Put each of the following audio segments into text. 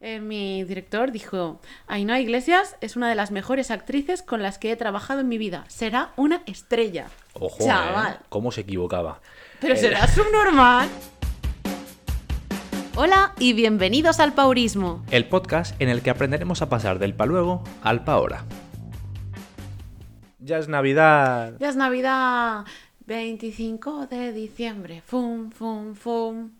eh, mi director dijo, Ainhoa Iglesias es una de las mejores actrices con las que he trabajado en mi vida. Será una estrella. Ojo, Chaval. ¿eh? ¿Cómo se equivocaba? Pero Eh, será subnormal. Hola y bienvenidos al Paurismo. El podcast en el que aprenderemos a pasar del pa luego al pa ahora. Ya es Navidad. Ya es Navidad 25 de diciembre. Fum, fum, fum.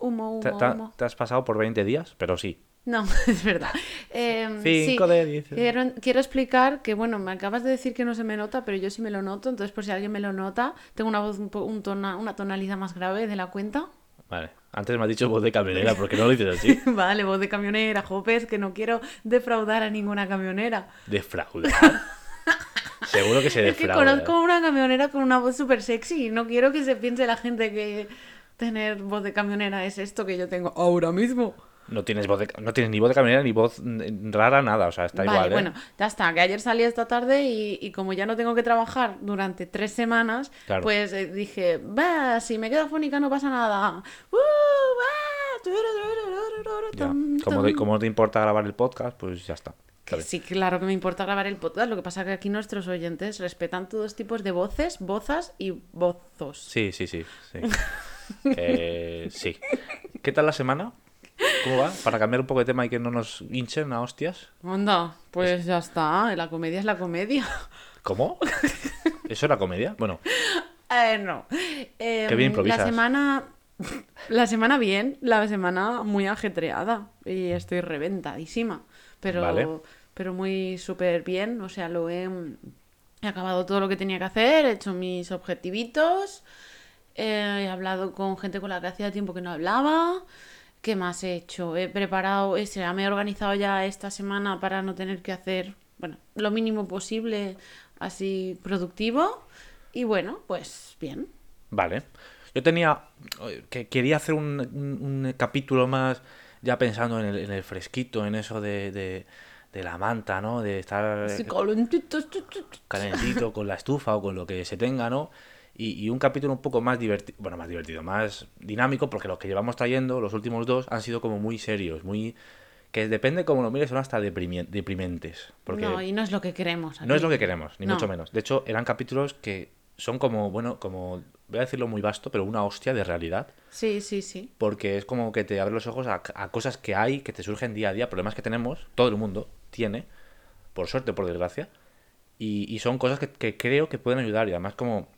Humo, humo, ¿Te, te- humo. te has pasado por 20 días? Pero sí. No, es verdad. Eh, Cinco sí, de diciembre. Quiero, quiero explicar que, bueno, me acabas de decir que no se me nota, pero yo sí me lo noto. Entonces, por si alguien me lo nota, tengo una voz, un un tona- una tonalidad más grave de la cuenta. Vale. Antes me has dicho voz de camionera, porque no lo dices así? Vale, voz de camionera, jopes, que no quiero defraudar a ninguna camionera. Defraudar. Seguro que se Es que defrauda. conozco a una camionera con una voz súper sexy y no quiero que se piense la gente que tener voz de camionera es esto que yo tengo ahora mismo. No tienes, voz de- no tienes ni voz de camionera ni voz mm, rara, nada. O sea, está vale, igual, ¿eh? bueno, ya está, que ayer salí esta tarde y, y como ya no tengo que trabajar durante tres semanas, Claro. pues eh, dije, va, si me quedo afónica no pasa nada. Uh, Ya. Como, te, como no te importa grabar el podcast, pues ya está. Sí, claro que me importa grabar el podcast, lo que pasa que aquí nuestros oyentes respetan todos tipos de voces, bozas y bozos. Sí, sí, sí. Sí. Eh, sí. ¿Qué tal la semana? ¿Cómo va? Para cambiar un poco de tema y que no nos hinchen a hostias. Anda, pues ya está, la comedia es la comedia. ¿Cómo? ¿Eso era comedia? Bueno, Eh, no. Eh, Qué bien improvisas. La semana. La semana bien, la semana muy ajetreada. Y estoy reventadísima. Pero, Vale. pero muy súper bien. O sea, lo he, he acabado todo lo que tenía que hacer, he hecho mis objetivitos. Eh, he hablado con gente con la que hacía tiempo que no hablaba. ¿Qué más he hecho? He preparado, ese, me he organizado ya esta semana para no tener que hacer, bueno, lo mínimo posible así productivo. Y bueno, pues bien. vale. Yo tenía. que Quería hacer un, un- un capítulo más ya pensando en el, en el fresquito, en eso de, de, de la manta, ¿no? De estar tu, tu. calentito con la estufa o con lo que se tenga, ¿no? Y, y un capítulo un poco más divertido, bueno, más divertido, más dinámico, porque los que llevamos trayendo, los últimos dos, han sido como muy serios, muy... que depende cómo lo mires, son hasta deprimentes. Porque No, y no es lo que queremos. no es lo que queremos, ni No. mucho menos. De hecho, eran capítulos que son como, bueno, como, voy a decirlo muy vasto, pero una hostia de realidad. Sí, sí, sí. Porque es como que te abre los ojos a, a cosas que hay, que te surgen día a día, problemas que tenemos, todo el mundo tiene, por suerte o por desgracia, y, y son cosas que, que creo que pueden ayudar. Y además como,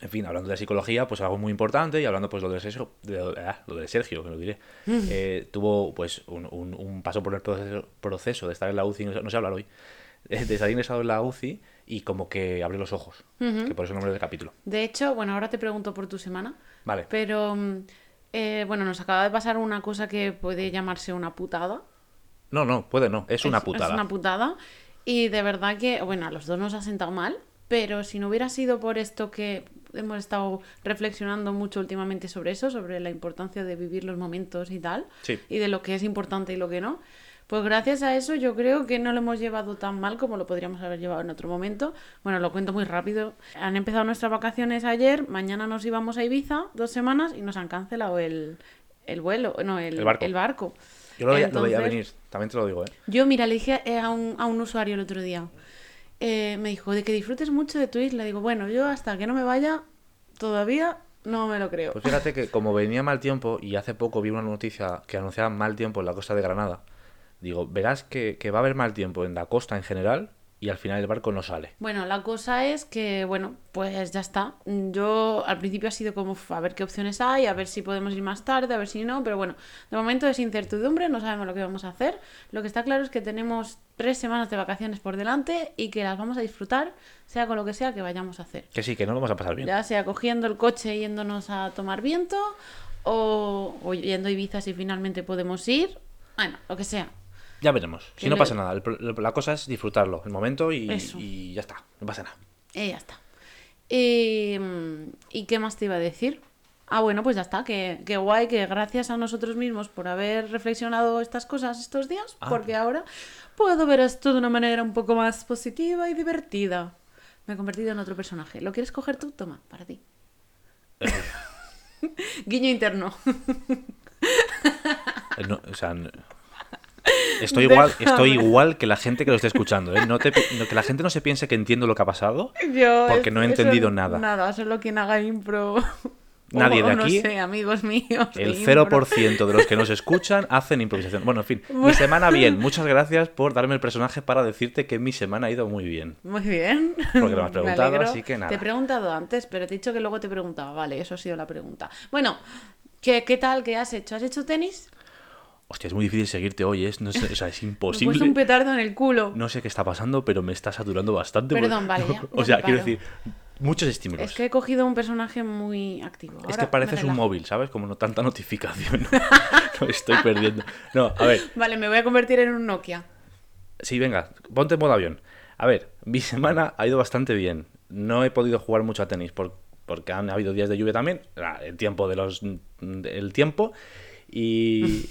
en fin, hablando de psicología, pues algo muy importante, y hablando pues lo de Sergio, de, ah, lo de Sergio, que lo diré, eh, tuvo pues un, un- un paso por el proceso, proceso de estar en la UCI, no sé- no sé hablar hoy, de de estar ingresado en la UCI y como que abre los ojos, que por eso el nombre del capítulo. De hecho, bueno, ahora te pregunto por tu semana. Vale. Pero, mm, eh, bueno, nos acaba de pasar una cosa que puede llamarse una putada. No, no, puede no, es una Es- putada. Es una putada. Y de verdad que, bueno, a los dos nos ha sentado mal, pero si no hubiera sido por esto que hemos estado reflexionando mucho últimamente sobre eso, sobre la importancia de vivir los momentos y tal, Sí. y de lo que es importante y lo que no, pues gracias a eso yo creo que no lo hemos llevado tan mal como lo podríamos haber llevado en otro momento. Bueno, lo cuento muy rápido. Han empezado nuestras vacaciones ayer, mañana nos íbamos a Ibiza dos semanas y nos han cancelado el, el vuelo, no, el, El barco. el barco. Yo lo veía, lo veía Entonces- venir, también te lo digo, ¿eh? yo, mira, le dije eh, a un, a un usuario el otro día, eh, me dijo, de que disfrutes mucho de tu isla. Digo, bueno, yo hasta que no me vaya, todavía no me lo creo. Pues fíjate que como venía mal tiempo y hace poco vi una noticia que anunciaba mal tiempo en la costa de Granada, digo, verás que, que va a haber mal tiempo en la costa en general y al final el barco no sale. Bueno, la cosa es que, bueno, pues ya está. Yo al principio ha sido como "Uf, a ver qué opciones hay, a ver si podemos ir más tarde, a ver si no, pero bueno, de momento es incertidumbre, no sabemos lo que vamos a hacer. Lo que está claro es que tenemos tres semanas de vacaciones por delante y que las vamos a disfrutar, sea con lo que sea que vayamos a hacer. Que sí, que no lo vamos a pasar bien. Ya sea cogiendo el coche y yéndonos a tomar viento o, o yendo a Ibiza si finalmente podemos ir. Bueno, lo que sea. Ya veremos. Si no pasa nada, el la cosa es disfrutarlo, el momento y, ya está, no pasa nada. Y ya está. Y, mm, ¿y qué más te iba a decir? Ah, bueno, pues ya está. Que, que guay, que gracias a nosotros mismos por haber reflexionado estas cosas estos días, Ah. porque ahora puedo ver esto de una manera un poco más positiva y divertida. Me he convertido en otro personaje. ¿Lo quieres coger tú? Toma, para ti. Guiño interno. Eh, no, o sea, estoy igual, Déjame. estoy igual que la gente que lo esté escuchando, ¿eh? No te no- que la gente no se piense que entiendo lo que ha pasado. Yo Porque no he eso entendido nada. Nada, solo quien haga impro. Nadie O de no aquí, sé, amigos míos. El impro. 0% de los que nos escuchan hacen improvisación. Bueno, en fin, mi semana bien. Muchas gracias por darme el personaje para decirte que mi semana ha ido muy bien. Muy bien. Porque lo has preguntado, así que nada. Te he preguntado antes, pero te he dicho que luego te preguntaba. Vale, eso ha sido la pregunta. Bueno, ¿qué, qué tal? ¿Qué has hecho? ¿Has hecho tenis? Hostia, es muy difícil seguirte hoy, es, no sé, o sea, es Me imposible. puesto un petardo en el culo. No sé qué está pasando, pero me está saturando bastante. Perdón, porque- vale, ya, o sea, me quiero decir, muchos estímulos. Es que he cogido un personaje muy activo. Es que me pareces un móvil, ¿sabes? Como no tanta notificación. No, estoy perdiendo. No, a ver, Vale, me voy a convertir en un Nokia. sí, venga, ponte en modo avión. A ver, mi semana ha ido bastante bien. No he podido jugar mucho a tenis por- porque han habido días de lluvia también. Ah, El tiempo de los. El tiempo. Y.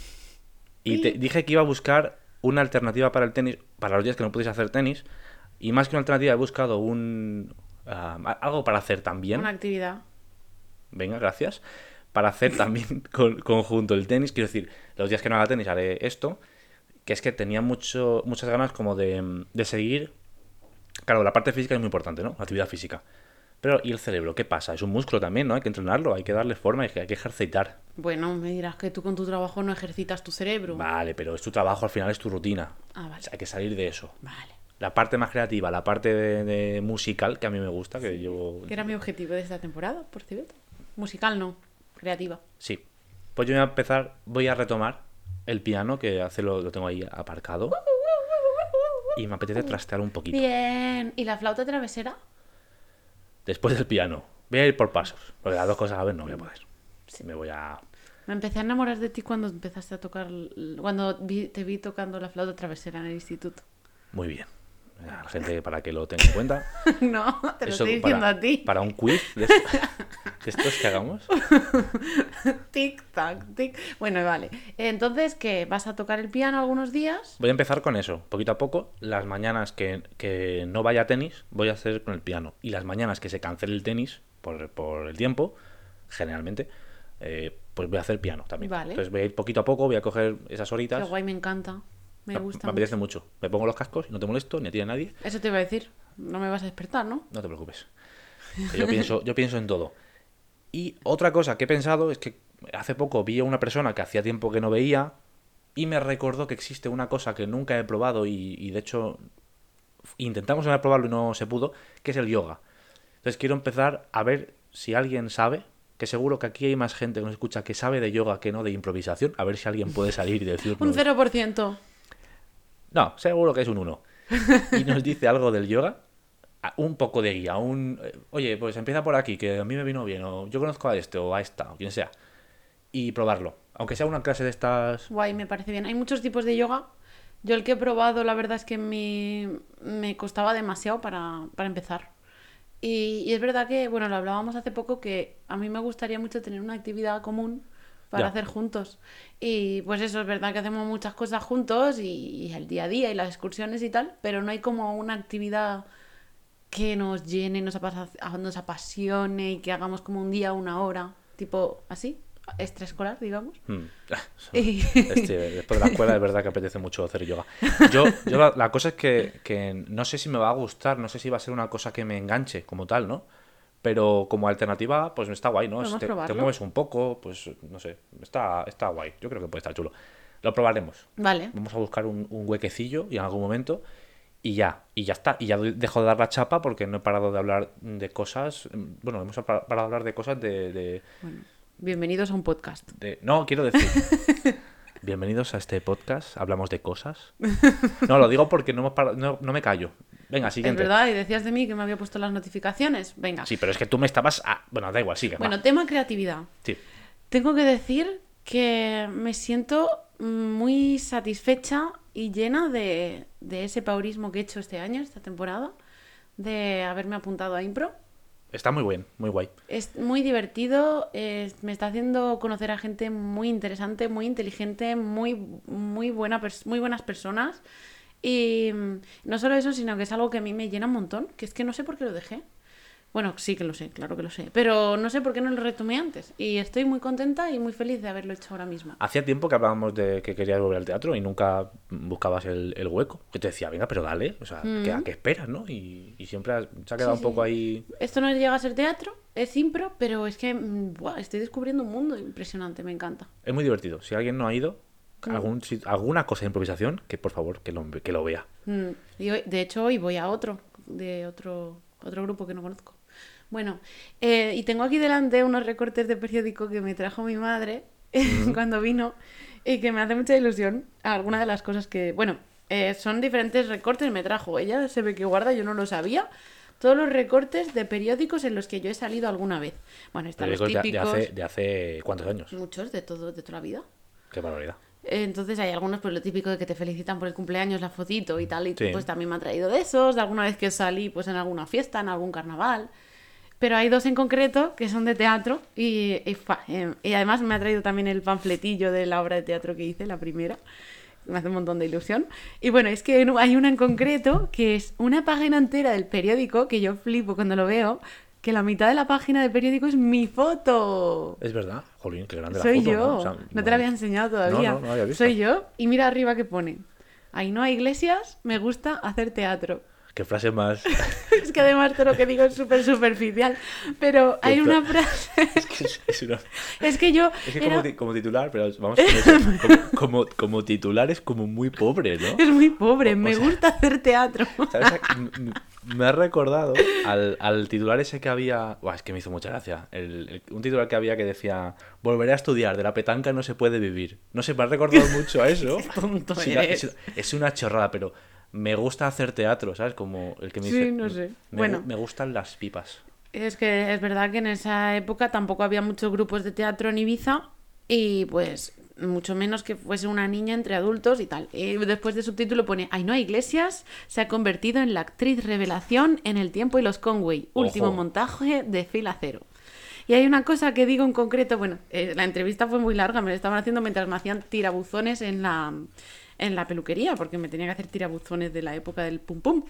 Y te dije que iba a buscar una alternativa para el tenis, para los días que no pudiese hacer tenis. Y más que una alternativa, he buscado un. ah, algo para hacer también. Una actividad. Venga, gracias. Para hacer también con, conjunto el tenis. Quiero decir, los días que no haga tenis haré esto. Que es que tenía mucho, muchas ganas como de, de seguir. Claro, la parte física es muy importante, ¿no? La actividad física. Pero, ¿y el cerebro? ¿Qué pasa? Es un músculo también, ¿no? Hay que entrenarlo, hay que darle forma, hay que, hay que ejercitar. Bueno, me dirás que tú con tu trabajo no ejercitas tu cerebro. Vale, pero es tu trabajo, al final es tu rutina. Ah, O vale. sea, hay que salir de eso. Vale. La parte más creativa, la parte de, de musical, que a mí me gusta, que llevo... Que era mi objetivo de esta temporada, por cierto. Musical no, creativa. Sí. Pues yo voy a empezar, voy a retomar el piano, que hace lo, lo tengo ahí aparcado. Y me apetece trastear un poquito. Bien. ¿Y la flauta travesera? Después del piano. Voy a ir por pasos. Porque las dos cosas a vez no voy a poder. Me voy a... Me empecé a enamorar de ti cuando empezaste a tocar, cuando vi- te vi tocando la flauta travesera en el instituto. Muy bien. La gente para que lo tenga en cuenta. no, te lo Eso estoy diciendo para, a ti. Para un quiz de, esto- de estos que hagamos. Tic, tac, tic. Bueno, vale. Entonces, ¿qué? ¿Vas a tocar el piano algunos días? Voy a empezar con eso, poquito a poco. Las mañanas que, que no vaya a tenis, voy a hacer con el piano. Y las mañanas que se cancele el tenis por, por el tiempo, generalmente, eh, pues voy a hacer piano también. Vale. Entonces voy a ir poquito a poco, voy a coger esas Qué horitas. guay, me encanta. Me gusta. me mucho. apetece mucho. Me pongo los cascos y no te molesto, ni a ti ni a nadie. Eso te iba a decir. No me vas a despertar, ¿no? No te preocupes. Yo pienso, yo pienso en todo. Y otra cosa que he pensado es que hace poco vi a una persona que hacía tiempo que no veía y me recordó que existe una cosa que nunca he probado y, y de hecho intentamos probarlo y no se pudo, que es el yoga. Entonces quiero empezar a ver si alguien sabe, que seguro que aquí hay más gente que nos escucha que sabe de yoga que no de improvisación, a ver si alguien puede salir y decirnos... Un 0%. No, seguro que es un 1. Y nos dice algo del yoga. Un poco de guía, un... eh, Oye, pues empieza por aquí, que a mí me vino bien, o yo conozco a este, o a esta, o quien sea. Y probarlo. Aunque sea una clase de estas... Guay, me parece bien. Hay muchos tipos de yoga. Yo el que he probado, la verdad es que me, me costaba demasiado para, para empezar. Y es verdad que, bueno, lo hablábamos hace poco, que a mí me gustaría mucho tener una actividad común para Ya. hacer juntos. Y pues eso, es verdad que hacemos muchas cosas juntos y, y el día a día y las excursiones y tal, pero no hay como una actividad que nos llene, nos, apa- nos apasione y que hagamos como un día, una hora, tipo así, extraescolar, digamos. Hmm. Y- Este, después de la escuela, es verdad que apetece mucho hacer yoga. Yo, yo la, la cosa es que, que no sé si me va a gustar, no sé si va a ser una cosa que me enganche como tal, ¿no? Pero como alternativa, pues está guay, ¿no? Te, te mueves un poco, pues no sé, está, está guay. Yo creo que puede estar chulo. Lo probaremos. Vale. Vamos a buscar un, un huequecillo y en algún momento y ya, y ya está. Y ya dejo de dar la chapa porque no he parado de hablar de cosas. mm, Bueno, hemos pa- parado de hablar de cosas de- de, Bueno, bienvenidos a un podcast. de- No, quiero decir. Bienvenidos a este podcast. Hablamos de cosas. No, lo digo porque no, hemos parado- no, no me callo. Venga, Es siguiente. verdad, y decías de mí que me había puesto las notificaciones. Venga. Sí, pero es que tú me estabas. ah, bueno, da igual, sigue. va. Bueno, tema creatividad. Sí. Tengo que decir que me siento muy satisfecha y llena de, de ese paurismo que he hecho este año, esta temporada, de haberme apuntado a impro. Está muy bien, muy guay. Es muy divertido, es- me está haciendo conocer a gente muy interesante, muy inteligente, muy, muy, buena muy buenas personas. Y mm, no solo eso, sino que es algo que a mí me llena un montón, que es que no sé por qué lo dejé. Bueno, sí que lo sé, claro que lo sé. Pero no sé por qué no lo retomé antes. Y estoy muy contenta y muy feliz de haberlo hecho ahora mismo. Hacía tiempo que hablábamos de que querías volver al teatro y nunca buscabas el, el hueco. Yo te decía, venga, pero dale, o sea, ¿qué- ¿a qué esperas, no? Y, y siempre has- se ha quedado Mm. Sí, un poco sí. ahí... Esto no llega a ser teatro, es impro, pero es que mm, buah, estoy descubriendo un mundo impresionante, me encanta. Es muy divertido. Si alguien no ha ido, Mm. algún, alguna cosa de improvisación, que por favor, que lo, que lo vea. Mm, de hecho, hoy voy a otro, de otro, otro grupo que no conozco. Bueno, eh, y tengo aquí delante unos recortes de periódico que me trajo mi madre cuando vino y que me hace mucha ilusión. Algunas de las cosas que, bueno, eh, son diferentes recortes me trajo. Ella se ve que guarda, yo no lo sabía. Todos los recortes de periódicos en los que yo he salido alguna vez. Bueno, están los Periódicos de, de típicos, hace, de hace cuántos años. muchos de todo, de toda la vida. Qué barbaridad. Entonces hay algunos, pues lo típico de que te felicitan por el cumpleaños, la fotito y tal, y Sí. pues también me ha traído de esos, de alguna vez que salí pues en alguna fiesta, en algún carnaval. Pero hay dos en concreto que son de teatro y, y, eh, y además me ha traído también el panfletillo de la obra de teatro que hice, la primera. Me hace un montón de ilusión. Y bueno, es que hay una en concreto que es una página entera del periódico que yo flipo cuando lo veo, que la mitad de la página del periódico es mi foto. Es verdad. Jolín, qué grande la Soy foto, yo. ¿no? ¿no? O sea, te la había enseñado todavía. No, no, no había visto. Soy yo. Y mira arriba que pone. Ainhoa Iglesias, me gusta hacer teatro. Qué frase más... es que además todo lo que digo es súper superficial. Pero hay una fra- frase. es que es, es una... es que yo. Es que era- como, ti- como titular, pero vamos. Como, como, como titular es como muy pobre, ¿no? Es muy pobre. O- o me sea- gusta hacer teatro. ¿Sabes? Me ha recordado al, al titular ese que había. Buah, es que me hizo mucha gracia. El- el- un titular que había que decía: Volveré a estudiar, de la petanca no se puede vivir. No sé, me ha recordado mucho a eso. tonto es una chorrada, pero me gusta hacer teatro, ¿sabes? Como el que me Sí, dice. no sé. Me, Bueno. me gustan las pipas. Es que es verdad que en esa época tampoco había muchos grupos de teatro en Ibiza y pues mucho menos que fuese una niña entre adultos y tal. Y después de subtítulo pone Ainhoa Iglesias se ha convertido en la actriz revelación en El tiempo y los Conway, último Ojo. montaje de fila cero. Y hay una cosa que digo en concreto, bueno, eh, la entrevista fue muy larga, me la estaban haciendo mientras me hacían tirabuzones en la, en la peluquería, porque me tenía que hacer tirabuzones de la época del pum pum.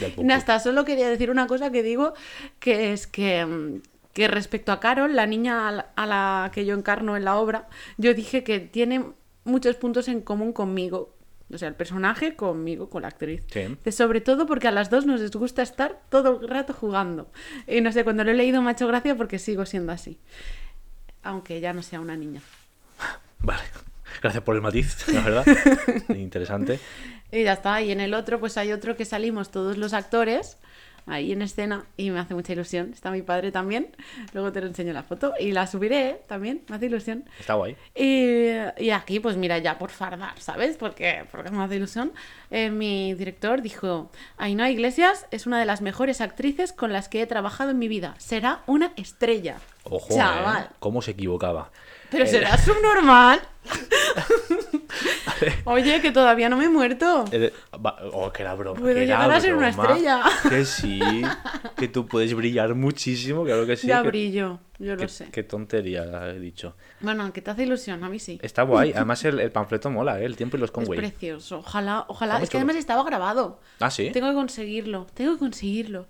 Del pum No, hasta solo quería decir una cosa que digo, que es que, mm, que respecto a Carol, la niña a la, a la que yo encarno en la obra, yo dije que tiene muchos puntos en común conmigo. O sea, el personaje conmigo, con la actriz. Sí. De- Sobre todo porque a las dos nos gusta estar todo el rato jugando. Y no sé, cuando lo he leído me ha hecho gracia porque sigo siendo así. Aunque ya no sea una niña. Vale. Gracias por el matiz, la verdad. Interesante. Y ya está. Y en el otro, pues hay otro que salimos todos los actores ahí en escena y me hace mucha ilusión. Está mi padre también. Luego te lo enseño la foto y la subiré ¿eh? también. Me hace ilusión. Está guay. Y, y aquí, pues mira, ya por fardar, ¿sabes? Porque, porque me hace ilusión. eh, mi director dijo: Ainhoa Iglesias es una de las mejores actrices con las que he trabajado en mi vida. Será una estrella. Ojo, Chaval. ¿eh? ¿Cómo se equivocaba? Pero El- será subnormal. Oye, que todavía no me he muerto. el- Oh, que era broma. Puedo que era llegar a ser una estrella. Que sí. Que tú puedes brillar muchísimo, claro que sí. ya que- brillo, yo lo sé. qué tontería he dicho. Bueno, que te hace ilusión, a mí sí. Está guay. Además, el, el panfleto mola, ¿eh? El tiempo y los Es Conway. precioso. Ojalá, ojalá. Es que chulo. además estaba grabado. Ah, sí. Tengo que conseguirlo. Tengo que conseguirlo.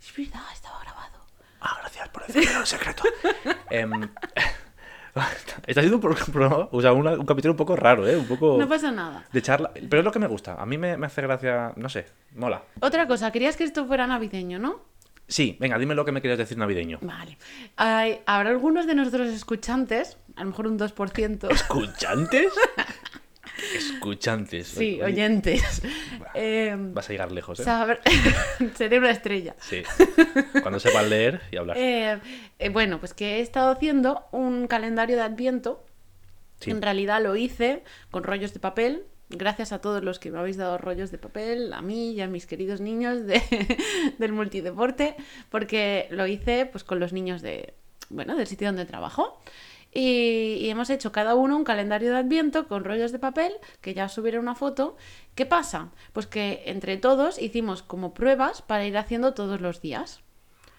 Es verdad, estaba grabado. Ah, gracias por decirlo en secreto. Em, está siendo un pro- programa, o sea, una- un capítulo un poco raro, ¿eh? Un poco No pasa nada. de charla. Pero es lo que me gusta. A mí me, me hace gracia, no sé, mola. Otra cosa, querías que esto fuera navideño, ¿no? Sí, venga, dime lo que me querías decir navideño. Vale. Hay- habrá algunos de nuestros escuchantes, a lo mejor un 2%. ¿Escuchantes? Escuchantes. Sí, Oye, oyentes. Eh, Vas a llegar lejos, ¿eh? saber- Seré una estrella. Sí. Cuando sepas leer y hablar. Eh, eh, bueno, pues que he estado haciendo un calendario de Adviento. Sí. En realidad lo hice con rollos de papel. Gracias a todos los que me habéis dado rollos de papel, a mí y a mis queridos niños de- del multideporte, porque lo hice pues con los niños de, bueno, del sitio donde trabajo. Y, y hemos hecho cada uno un calendario de Adviento con rollos de papel, que ya os subiré una foto. ¿Qué pasa? Pues que entre todos hicimos como pruebas para ir haciendo todos los días.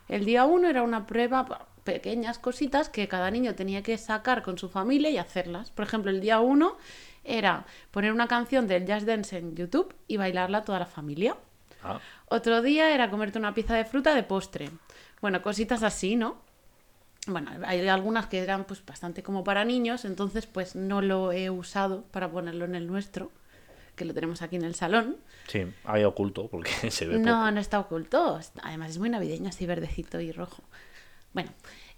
El día uno era una prueba, pequeñas cositas que cada niño tenía que sacar con su familia y hacerlas. Por ejemplo, el día uno era poner una canción del Jazz Dance en YouTube y bailarla toda la familia. Ah, Otro día era comerte una pieza de fruta de postre. Bueno, cositas así, ¿no? Bueno, hay algunas que eran pues bastante como para niños, entonces pues no lo he usado para ponerlo en el nuestro, que lo tenemos aquí en el salón. sí, ahí oculto porque se ve No, poco. no está oculto. Además es muy navideño, así verdecito y rojo. Bueno,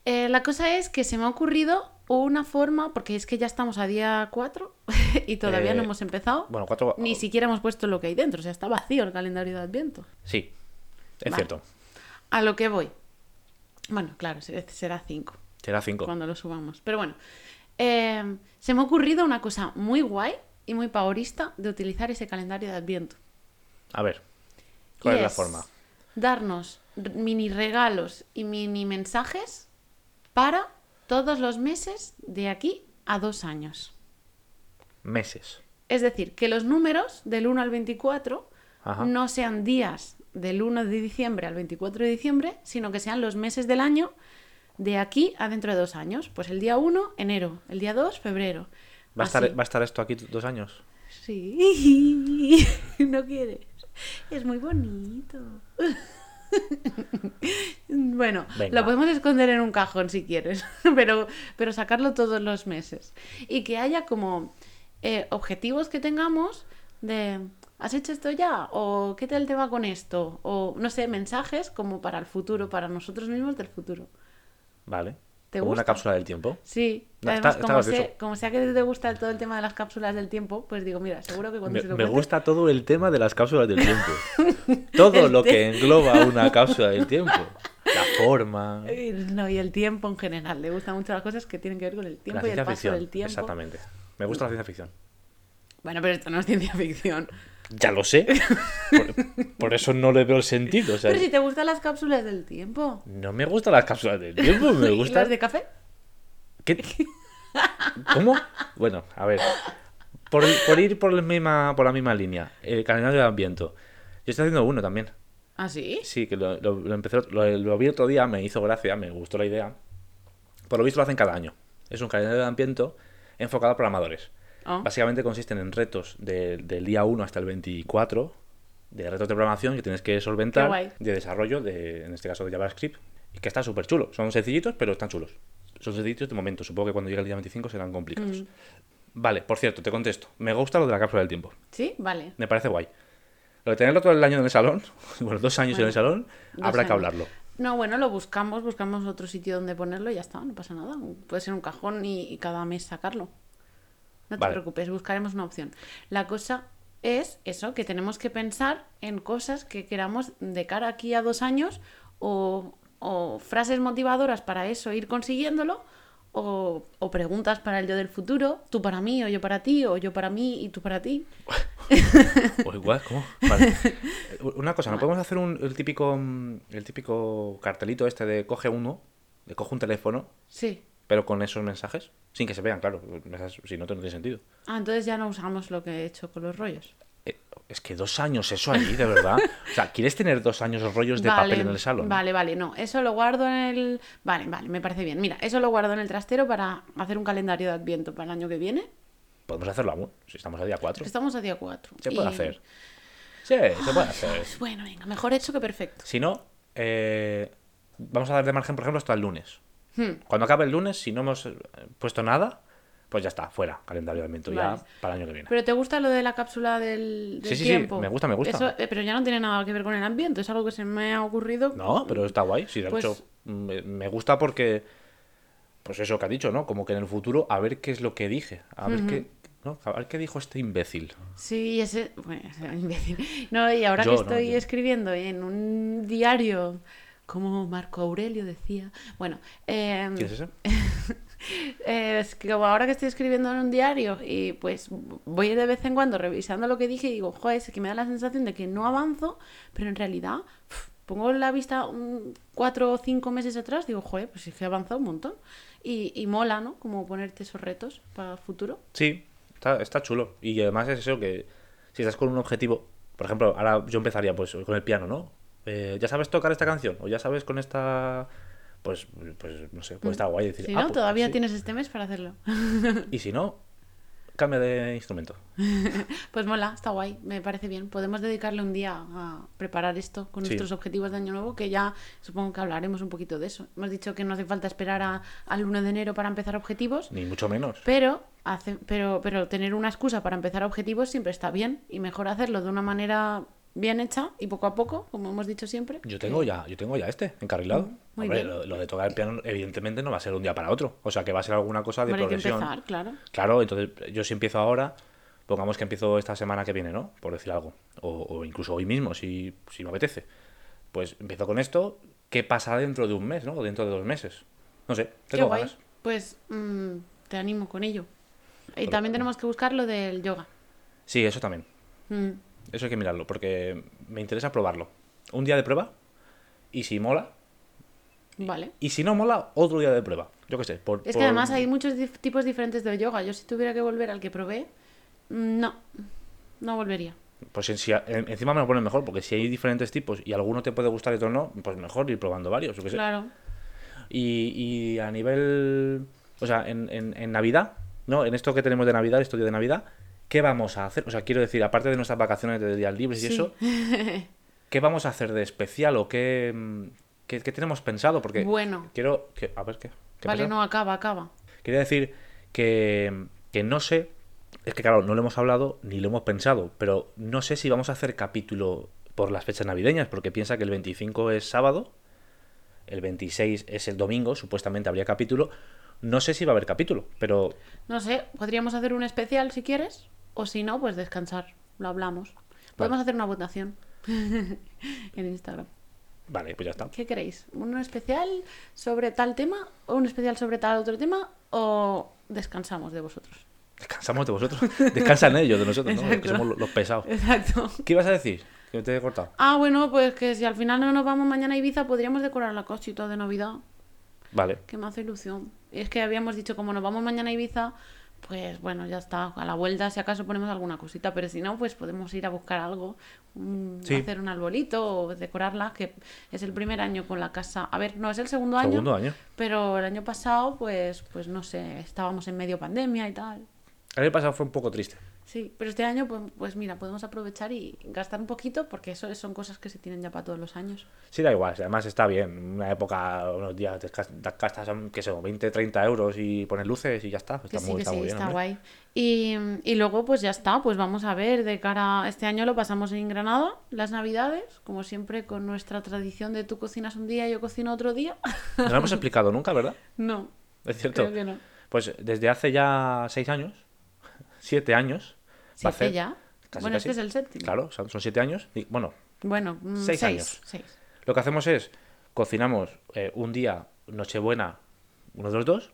eh, la cosa es que se me ha ocurrido una forma, porque es que ya estamos a día 4 y todavía Eh, no hemos empezado. Bueno, cuatro... Ni siquiera hemos puesto lo que hay dentro, o sea, está vacío el calendario de Adviento. Sí, es Vale. cierto. A lo que voy. Bueno, claro, se- será 5 Será cinco. cuando lo subamos. Pero bueno, eh, se me ha ocurrido una cosa muy guay y muy paurista de utilizar ese calendario de Adviento. A ver, ¿cuál es la forma? Darnos mini regalos y mini mensajes para todos los meses de aquí a dos años. Meses. Es decir, que los números del 1 al 24 Ajá. no sean días del 1 de diciembre al 24 de diciembre, sino que sean los meses del año de aquí a dentro de dos años. Pues el día 1, enero, el día 2, febrero. ¿Va a, estar. ¿Va a estar esto aquí dos años? Sí, no quieres. Es muy bonito. bueno, Venga. lo podemos esconder en un cajón si quieres, pero, pero sacarlo todos los meses. Y que haya como eh, objetivos que tengamos de, ¿has hecho esto ya? ¿O qué tal te va con esto? O no sé, mensajes como para el futuro, para nosotros mismos del futuro. Vale. ¿Te Como una gusta? cápsula del tiempo. Sí, No, además está- está como, gracioso. sé, como sea que te gusta todo el tema de las cápsulas del tiempo, pues digo, mira, seguro que cuando Me, se lo me gusta todo el tema de las cápsulas del tiempo. todo lo que engloba una cápsula del tiempo. La forma. No, y el tiempo en general. Le gustan mucho las cosas que tienen que ver con el tiempo y el paso ficción. del tiempo. Exactamente. Me gusta la ciencia ficción. Bueno, pero esto no es ciencia ficción. Ya lo sé. Por, por eso no le veo el sentido. Pero si te gustan las cápsulas del tiempo. No me gustan las cápsulas del tiempo, me ¿Y gustan. las de café? ¿Qué? ¿Cómo? Bueno, a ver. Por, por ir por la, misma, por la misma línea, el calendario de Adviento. Yo estoy haciendo uno también. ¿Ah, sí? Sí, que lo, lo, lo empecé, lo, lo vi otro día, me hizo gracia, me gustó la idea. Por lo visto lo hacen cada año. Es un calendario de Adviento enfocado a programadores. Ah. Básicamente consisten en retos de- del día 1 hasta el 24, de retos de programación que tienes que solventar, de desarrollo, de, en este caso de JavaScript, y que está súper chulo. Son sencillitos, pero están chulos. Son sencillitos de momento, supongo que cuando llegue el día 25 serán complicados. Mm. Vale, por cierto, te contesto. Me gusta lo de la cápsula del tiempo. ¿Sí? Vale. Me parece guay. Lo de tenerlo todo el año en el salón, bueno, dos años en el salón, habrá que hablarlo. No, bueno, lo buscamos, buscamos otro sitio donde ponerlo y ya está, no pasa nada. Puede ser un cajón y, y cada mes sacarlo. No te Vale. preocupes, buscaremos una opción. La cosa es eso, que tenemos que pensar en cosas que queramos de cara aquí a dos años o, o frases motivadoras para eso, ir consiguiéndolo. O, o preguntas para el yo del futuro, tú para mí, o yo para ti, o yo para mí y tú para ti. O igual, ¿cómo? Vale. Una cosa, ¿no podemos hacer un, el, típico, el típico cartelito este de coge uno, de coge un teléfono, Sí. Pero con esos mensajes? Sin que se vean, claro. mensajes- Si no, no tiene sentido. Ah, entonces ya no usamos lo que he hecho con los rollos. Eh, Es que dos años eso ahí, de verdad. O sea, ¿quieres tener dos años rollos de papel en el salón? Vale, vale, no, eso lo guardo en el... Vale, vale, me parece bien. Mira, eso lo guardo en el trastero para hacer un calendario de Adviento para el año que viene. Podemos hacerlo aún, si estamos a día 4. Estamos a día 4. Se puede hacer. Sí, se puede hacer. Bueno, venga, mejor hecho que perfecto. Si no, eh, vamos a dar de margen, por ejemplo, hasta el lunes. Hmm, Cuando acabe el lunes, si no hemos eh, puesto nada, pues ya está, fuera, calendario de adviento, Vale. ya para el año que viene. ¿Pero te gusta lo de la cápsula del, del Sí, sí, sí, me gusta, me gusta. Eso, eh, pero ya no tiene nada que ver con el ambiente, es algo que se me ha ocurrido. No, pero está guay. Sí, de Pues- hecho, me, me gusta porque, pues eso que ha dicho, ¿no? Como que en el futuro, a ver qué es lo que dije. A ver qué. ¿no? A ver qué dijo este imbécil. Sí, ese... Bueno, ese imbécil. No, y ahora Yo, que estoy escribiendo en un diario, como Marco Aurelio decía... Bueno, eh, ¿Quién es ese? Eh, es que como ahora que estoy escribiendo en un diario y pues voy de vez en cuando revisando lo que dije y digo, joder, es que me da la sensación de que no avanzo, pero en realidad pongo la vista un- cuatro o cinco meses atrás, digo, joder, pues es que he avanzado un montón. Y, y mola, ¿no? Como ponerte esos retos para el futuro. Sí, está, está chulo. Y además es eso que si estás con un objetivo, por ejemplo, ahora yo empezaría pues con el piano, ¿no? Eh, ¿Ya sabes tocar esta canción? ¿O ya sabes con esta...? Pues, pues no sé, pues está guay decir... Si "Ah, no, pues todavía sí". tienes este mes para hacerlo. Y si no, cambia de instrumento. Pues mola, está guay, me parece bien. Podemos dedicarle un día a preparar esto con Sí. nuestros objetivos de año nuevo, que ya supongo que hablaremos un poquito de eso. Hemos dicho que no hace falta esperar a- al 1 de enero para empezar objetivos, Ni mucho menos. pero, hace, pero, pero tener una excusa para empezar objetivos siempre está bien y mejor hacerlo de una manera bien hecha y poco a poco, como hemos dicho siempre. Yo tengo ya, yo tengo ya este, encarrilado. Mm, muy Hombre, bien. lo, lo de tocar el piano, evidentemente, no va a ser un día para otro. O sea, que va a ser alguna cosa de hay que progresión. empezar, claro. Claro, entonces yo si empiezo ahora, pongamos que empiezo esta semana que viene, ¿no? Por decir algo. O, o incluso hoy mismo, si, si me apetece. Pues empiezo con esto. ¿Qué pasa dentro de un mes, ¿no? O dentro de dos meses. No sé, Qué tengo guay. ganas. Pues mm, te animo con ello. Y también tenemos que buscar lo del yoga. Sí, eso también. Mm, Eso hay que mirarlo, porque me interesa probarlo. Un día de prueba, y si mola, Vale. y si no mola, otro día de prueba. Yo qué sé. Por, Es que además hay muchos tipos diferentes de yoga. Yo si tuviera que volver al que probé, mm, no, no volvería. Pues en- si encima me lo ponen mejor, porque si hay diferentes tipos y alguno te puede gustar y otro no, pues mejor ir probando varios. Yo qué sé. Claro. Y, y a nivel. O sea, en, en- en Navidad, ¿no? En esto que tenemos de Navidad, estudio de Navidad, ¿qué vamos a hacer? O sea, quiero decir, aparte de nuestras vacaciones de días libres y eso, ¿qué vamos a hacer de especial o qué, mm, qué, qué tenemos pensado? Porque Bueno. quiero. Que, a ver, ¿qué? ¿Qué Vale, pasa? no, acaba, acaba. Quería decir que, que no sé. Es que, claro, no lo hemos hablado ni lo hemos pensado, pero no sé si vamos a hacer capítulo por las fechas navideñas, porque piensa que el 25 es sábado, el 26 es el domingo, supuestamente habría capítulo. No sé si va a haber capítulo, pero No sé, podríamos hacer un especial si quieres, o si no, pues descansar. Lo hablamos. Podemos hacer una votación en Instagram. vale, pues ya está. ¿Qué queréis? ¿Un especial sobre tal tema? ¿O un especial sobre tal otro tema? ¿O descansamos de vosotros? Descansamos de vosotros. Descansan ellos de nosotros, ¿no? Que Exacto. somos los- pesados. Exacto. ¿Qué ibas a decir? Que te he cortado. Ah, bueno, pues que si al final no nos vamos mañana a Ibiza, podríamos decorar la cosita de Navidad. Vale. Que me hace ilusión. Y es que habíamos dicho, como nos vamos mañana a Ibiza, pues bueno, ya está. A la vuelta, si acaso ponemos alguna cosita, pero si no, pues podemos ir a buscar algo, un- Sí. hacer un arbolito o decorarla, que es el primer año con la casa. A ver, no es el segundo año, año. pero el año pasado, pues, pues no sé, estábamos en medio pandemia y tal. El año pasado fue un poco triste. Sí, pero este año, pues, pues mira, podemos aprovechar y gastar un poquito, porque eso son cosas que se tienen ya para todos los años. Sí, da igual, además está bien. Una época, unos días, te gas- te gastas, qué sé, 20, 30 euros y pones luces y ya está. Está Que sí, muy, que está sí, muy bien. está hombre. guay. Y, y luego, pues ya está, pues vamos a ver de cara. Este año lo pasamos en Granada, las Navidades, como siempre, con nuestra tradición de tú cocinas un día y yo cocino otro día. No lo hemos explicado nunca, ¿verdad? no, Es cierto. creo que no. Pues desde hace ya seis años, siete años, ¿Siete ya? casi, bueno, casi. este es el séptimo. Claro, son, son siete años. Y, bueno, Bueno, mm, Seis seis, años. seis. lo que hacemos es cocinamos eh, un día Nochebuena, uno de los dos,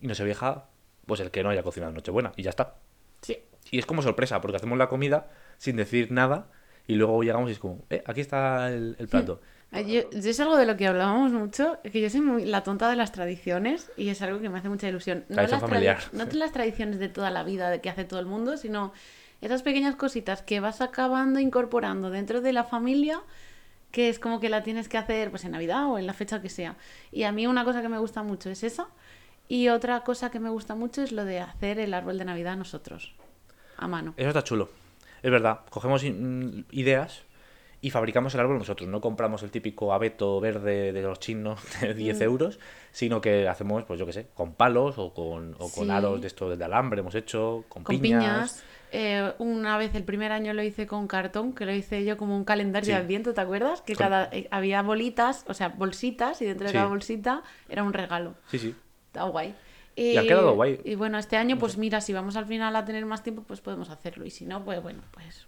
y Nochevieja, pues el que no haya cocinado Nochebuena, y ya está. Sí. Y es como sorpresa, porque hacemos la comida sin decir nada, y luego llegamos y es como, eh, aquí está el, el plato. Yo, yo es algo de lo que hablábamos mucho, que yo soy muy la tonta de las tradiciones y es algo que me hace mucha ilusión. No las, familiar. no las tradiciones de toda la vida de que hace todo el mundo, sino esas pequeñas cositas que vas acabando incorporando dentro de la familia, que es como que la tienes que hacer pues en Navidad o en la fecha que sea. Y a mí una cosa que me gusta mucho es esa. Y otra cosa que me gusta mucho es lo de hacer el árbol de Navidad nosotros, a mano. Eso está chulo. Es verdad, cogemos mm, ideas y fabricamos el árbol nosotros. No compramos el típico abeto verde de los chinos de Mm. 10 euros, sino que hacemos, pues yo qué sé, con palos o con, o con Sí. aros de estos de alambre hemos hecho, con, con piñas. piñas. Eh, una vez el primer año lo hice con cartón, que lo hice yo como un calendario Sí. de Adviento, ¿te acuerdas? Que cada eh, había bolitas, o sea, bolsitas, y dentro de Sí. cada bolsita era un regalo. Sí, sí. Está guay. Y ha quedado guay. Y bueno, este año, pues mira, si vamos al final a tener más tiempo, pues podemos hacerlo. Y si no, pues bueno, pues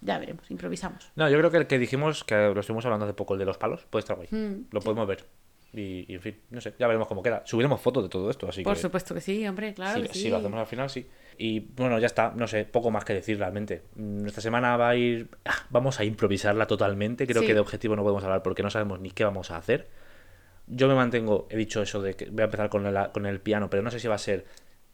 ya veremos, improvisamos. No, yo creo que el que dijimos, que lo estuvimos hablando hace poco, el de los palos, puede estar guay. Mm, lo podemos ver. Y, y, en fin, no sé, ya veremos cómo queda. Subiremos fotos de todo esto, así Por que supuesto que sí, hombre, claro. si, que si sí. lo hacemos al final, sí. Y bueno, ya está, no sé, poco más que decir realmente. Mm, Nuestra semana va a ir. ah, Vamos a improvisarla totalmente. Creo Sí. que de objetivo no podemos hablar porque no sabemos ni qué vamos a hacer. Yo me mantengo, he dicho eso de que voy a empezar con el, con el piano, pero no sé si va a ser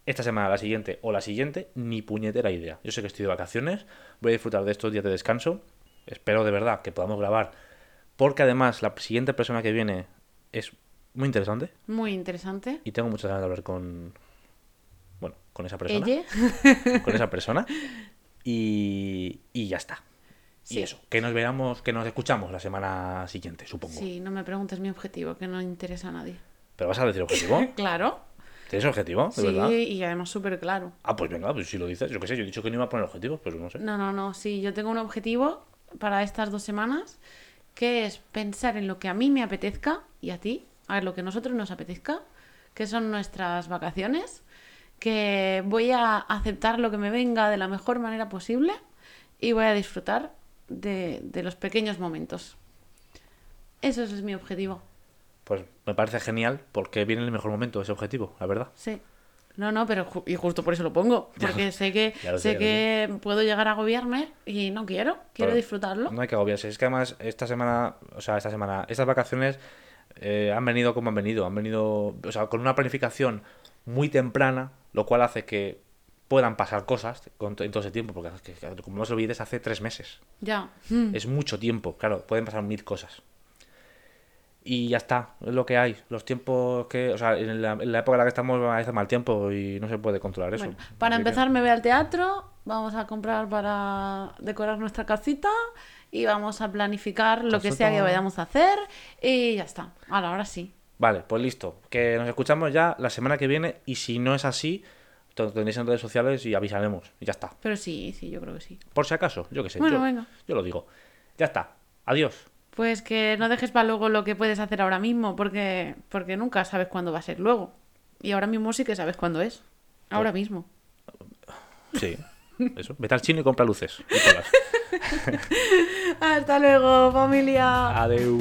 esta semana, la siguiente o la siguiente, ni puñetera idea. Yo sé que estoy de vacaciones, voy a disfrutar de estos días de descanso. Espero de verdad que podamos grabar, porque además la siguiente persona que viene es muy interesante Muy interesante. y tengo muchas ganas de hablar con. Con esa persona. Con esa persona. Y, y ya está. Sí. Y eso, que nos veamos, que nos escuchamos la semana siguiente, supongo. Sí, no me preguntes mi objetivo, que no interesa a nadie. Pero vas a decir objetivo. Claro. ¿Tienes objetivo? ¿De Sí, verdad? y además súper claro. Ah, pues venga, pues si lo dices, yo qué sé, yo he dicho que no iba a poner objetivos, pero no sé. No, no, no, sí, yo tengo un objetivo para estas dos semanas, que es pensar en lo que a mí me apetezca y a ti, a ver, lo que a nosotros nos apetezca, que son nuestras vacaciones, que voy a aceptar lo que me venga de la mejor manera posible y voy a disfrutar de, de los pequeños momentos. Eso es mi objetivo. Pues me parece genial porque viene en el mejor momento ese objetivo, la verdad. Sí. No, no, pero ju- y justo por eso lo pongo, porque sé que sé, que puedo llegar a agobiarme y no quiero, quiero Pero disfrutarlo. No hay que agobiarse. Es que además esta semana, o sea, esta semana, estas vacaciones eh, han venido como han venido. Han venido, o sea, con una planificación muy temprana, lo cual hace que puedan pasar cosas con en todo ese tiempo, porque como no os olvides, hace tres meses. Ya. Mm. Es mucho tiempo, claro, pueden pasar mil cosas. Y ya está, es lo que hay. Los tiempos que, o sea, en la, en la época en la que estamos hace mal tiempo y no se puede controlar eso. Bueno, para Así que- empezar me voy al teatro, vamos a comprar para decorar nuestra casita y vamos a planificar lo que sea que vayamos a hacer y ya está. Ahora, ahora sí. Vale, pues listo. Que nos escuchamos ya la semana que viene y si no es así, lo tendréis en redes sociales y avisaremos. Y ya está. Pero sí, sí, yo creo que sí. Por si acaso, yo qué sé. Bueno, yo, venga. yo lo digo. Ya está. Adiós. Pues que no dejes para luego lo que puedes hacer ahora mismo, porque, porque nunca sabes cuándo va a ser luego. Y ahora mismo sí que sabes cuándo es. Ahora mismo. Sí. Eso. Vete al chino y compra luces. y. Hasta luego, familia. Adeu.